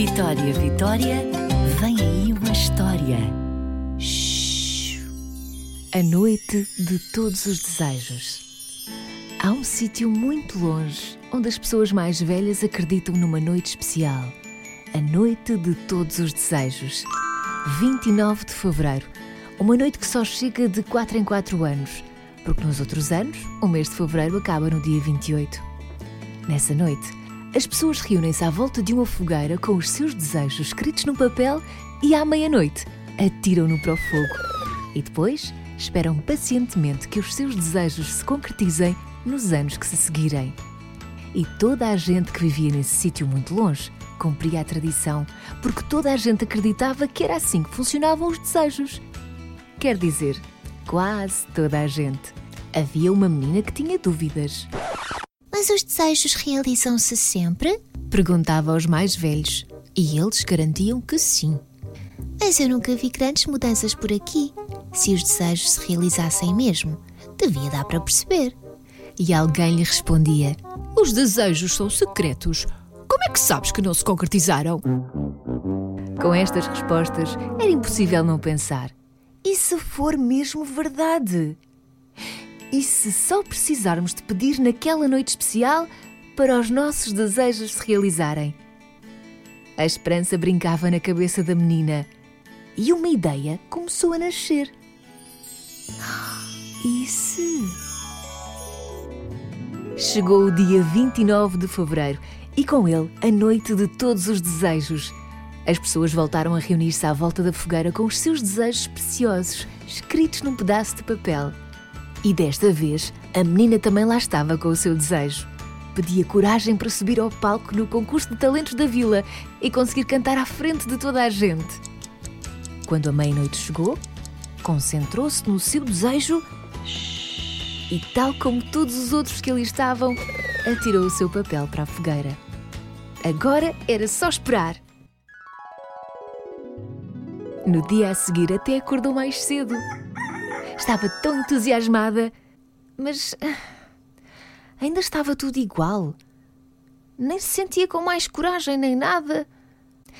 Vitória, Vitória, vem aí uma história. Shhh. A noite de todos os desejos. Há um sítio muito longe onde as pessoas mais velhas acreditam numa noite especial. A noite de todos os desejos. 29 de fevereiro. Uma noite que só chega de 4 em 4 anos, porque nos outros anos, o mês de fevereiro acaba no dia 28. Nessa noite, as pessoas reúnem-se à volta de uma fogueira com os seus desejos escritos no papel e à meia-noite atiram-no para o fogo. E depois esperam pacientemente que os seus desejos se concretizem nos anos que se seguirem. E toda a gente que vivia nesse sítio muito longe cumpria a tradição, porque toda a gente acreditava que era assim que funcionavam os desejos. Quer dizer, quase toda a gente. Havia uma menina que tinha dúvidas. Mas os desejos realizam-se sempre? Perguntava aos mais velhos e eles garantiam que sim. Mas eu nunca vi grandes mudanças por aqui. Se os desejos se realizassem mesmo, devia dar para perceber. E alguém lhe respondia: Os desejos são secretos. Como é que sabes que não se concretizaram? Com estas respostas, era impossível não pensar. E se for mesmo verdade? E se só precisarmos de pedir naquela noite especial para os nossos desejos se realizarem? A esperança brincava na cabeça da menina e uma ideia começou a nascer. E se? Chegou o dia 29 de fevereiro e com ele a noite de todos os desejos. As pessoas voltaram a reunir-se à volta da fogueira com os seus desejos preciosos, escritos num pedaço de papel. E desta vez, a menina também lá estava com o seu desejo. Pedia coragem para subir ao palco no concurso de talentos da vila e conseguir cantar à frente de toda a gente. Quando a meia-noite chegou, concentrou-se no seu desejo e, tal como todos os outros que ali estavam, atirou o seu papel para a fogueira. Agora era só esperar. No dia a seguir, até acordou mais cedo. Estava tão entusiasmada, mas ah, ainda estava tudo igual. Nem se sentia com mais coragem nem nada.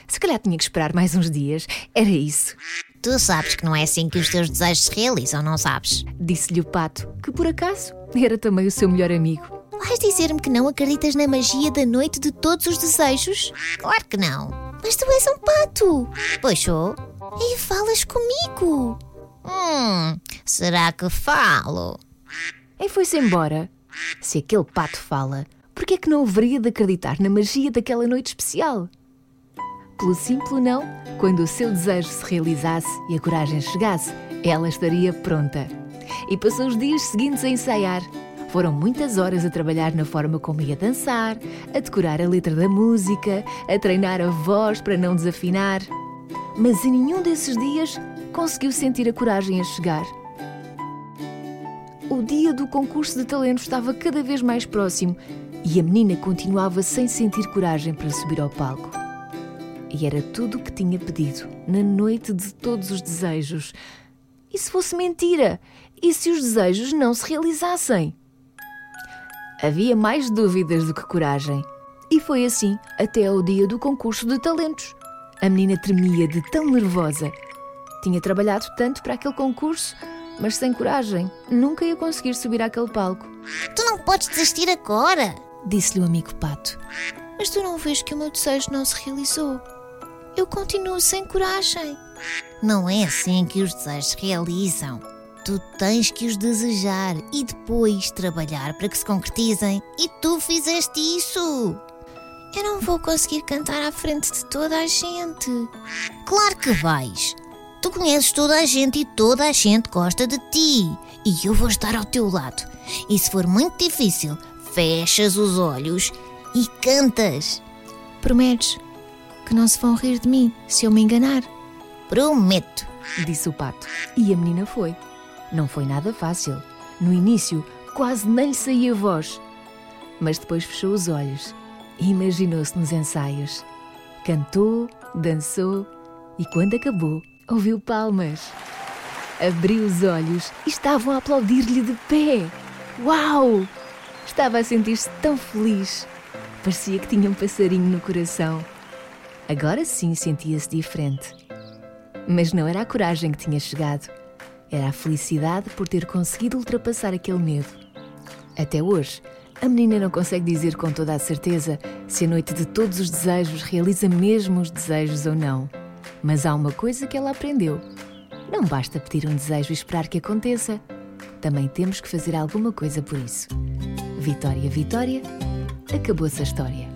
Se calhar tinha que esperar mais uns dias. Era isso. Tu sabes que não é assim que os teus desejos se realizam, não sabes? Disse-lhe o pato, que por acaso era também o seu melhor amigo. Vais dizer-me que não acreditas na magia da noite de todos os desejos? Claro que não. Mas tu és um pato. Pois sou. E falas comigo. Hum, será que falo? E foi-se embora. Se aquele pato fala, por que é que não haveria de acreditar na magia daquela noite especial? Pelo simples não, quando o seu desejo se realizasse e a coragem chegasse, ela estaria pronta. E passou os dias seguintes a ensaiar. Foram muitas horas a trabalhar na forma como ia dançar, a decorar a letra da música, a treinar a voz para não desafinar. Mas em nenhum desses dias conseguiu sentir a coragem a chegar. O dia do concurso de talento estava cada vez mais próximo e a menina continuava sem sentir coragem para subir ao palco. E era tudo o que tinha pedido na noite de todos os desejos. E se fosse mentira? E se os desejos não se realizassem? Havia mais dúvidas do que coragem. E foi assim até ao dia do concurso de talentos. A menina tremia de tão nervosa. Tinha trabalhado tanto para aquele concurso, mas sem coragem, nunca ia conseguir subir àquele palco. Tu não podes desistir agora, disse-lhe o amigo Pato. Mas tu não vês que o meu desejo não se realizou? Eu continuo sem coragem. Não é assim que os desejos se realizam. Tu tens que os desejar e depois trabalhar para que se concretizem. E tu fizeste isso. Eu não vou conseguir cantar à frente de toda a gente. Claro que vais. Tu conheces toda a gente e toda a gente gosta de ti. E eu vou estar ao teu lado. E se for muito difícil, fechas os olhos e cantas. Prometes que não se vão rir de mim se eu me enganar? Prometo, disse o pato. E a menina foi. Não foi nada fácil. No início, quase nem lhe saía voz. Mas depois fechou os olhos e imaginou-se nos ensaios. Cantou, dançou e, quando acabou, ouviu palmas. Abriu os olhos e estavam a aplaudir-lhe de pé. Uau! Estava a sentir-se tão feliz. Parecia que tinha um passarinho no coração. Agora sim sentia-se diferente. Mas não era a coragem que tinha chegado, era a felicidade por ter conseguido ultrapassar aquele medo. Até hoje, a menina não consegue dizer com toda a certeza se a noite de todos os desejos realiza mesmo os desejos ou não. Mas há uma coisa que ela aprendeu: não basta pedir um desejo e esperar que aconteça. Também temos que fazer alguma coisa por isso. Vitória, Vitória, acabou-se a história.